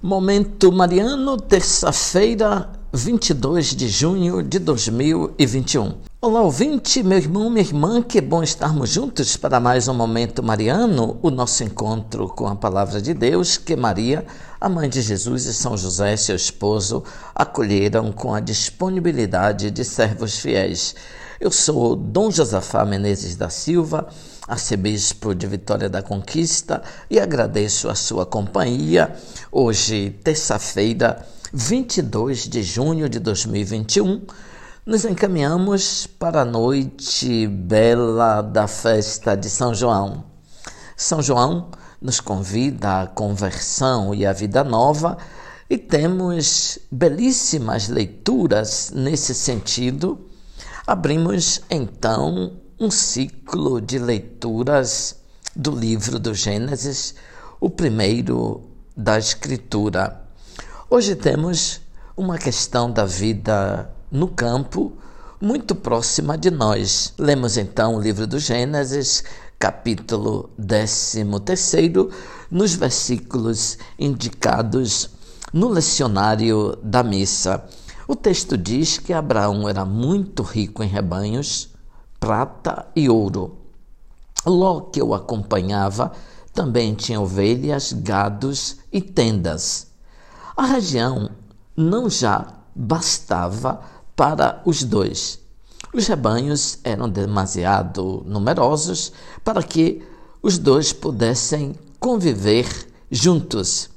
Momento Mariano, terça-feira, 22 de junho de 2021. Olá, ouvinte, meu irmão, minha irmã, que bom estarmos juntos para mais um Momento Mariano, o nosso encontro com a Palavra de Deus, que Maria, a mãe de Jesus e São José, seu esposo, acolheram com a disponibilidade de servos fiéis. Eu sou Dom Josafá Menezes da Silva arcebispo de Vitória da Conquista, e agradeço a sua companhia. Hoje, terça-feira, 22 de junho de 2021, nos encaminhamos para a noite bela da festa de São João. São João nos convida à conversão e à vida nova e temos belíssimas leituras nesse sentido. Abrimos então um ciclo de leituras do livro do Gênesis, o primeiro da Escritura. Hoje temos uma questão da vida no campo muito próxima de nós. Lemos então o livro do Gênesis, capítulo 13, nos versículos indicados no lecionário da missa. O texto diz que Abraão era muito rico em rebanhos, prata e ouro. Ló, que o acompanhava, também tinha ovelhas, gados e tendas. A região não já bastava para os dois. Os rebanhos eram demasiado numerosos para que os dois pudessem conviver juntos.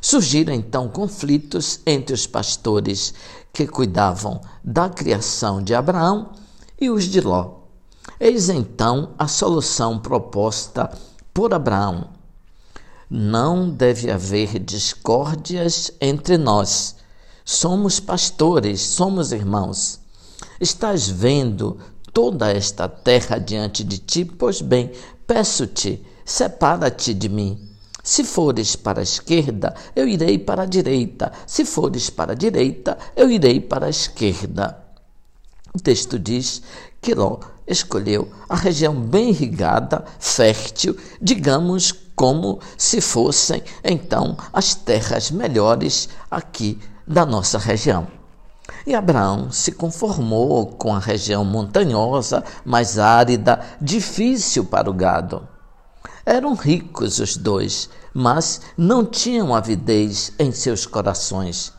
Surgiram então conflitos entre os pastores que cuidavam da criação de Abraão e os de Ló. Eis então a solução proposta por Abraão. Não deve haver discórdias entre nós. Somos pastores, somos irmãos. Estás vendo toda esta terra diante de ti? Pois bem, peço-te, separa-te de mim. Se fores para a esquerda, eu irei para a direita. Se fores para a direita, eu irei para a esquerda. O texto diz que Ló escolheu a região bem irrigada, fértil, digamos como se fossem então as terras melhores aqui da nossa região. E Abraão se conformou com a região montanhosa, mais árida, difícil para o gado. Eram ricos os dois, mas não tinham avidez em seus corações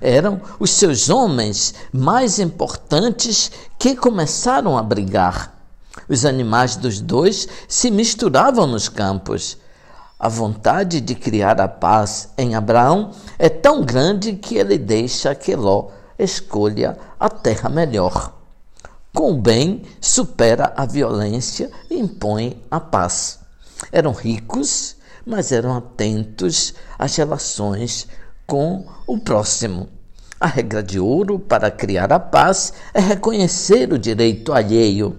eram os seus homens mais importantes que começaram a brigar. Os animais dos dois se misturavam nos campos. A vontade de criar a paz em Abraão é tão grande que ele deixa que Ló escolha a terra melhor. Com o bem, supera a violência e impõe a paz. Eram ricos, mas eram atentos às relações com o próximo. A regra de ouro para criar a paz é reconhecer o direito alheio.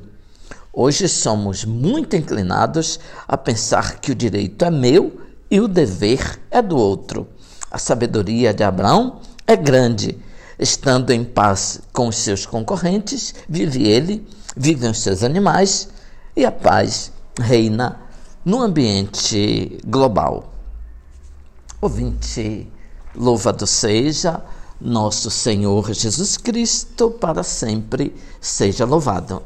Hoje somos muito inclinados a pensar que o direito é meu e o dever é do outro. A sabedoria de Abraão é grande. Estando em paz com os seus concorrentes, vive ele, vivem os seus animais e a paz reina no ambiente global. Ouvinte Louvado seja nosso Senhor Jesus Cristo, para sempre seja louvado.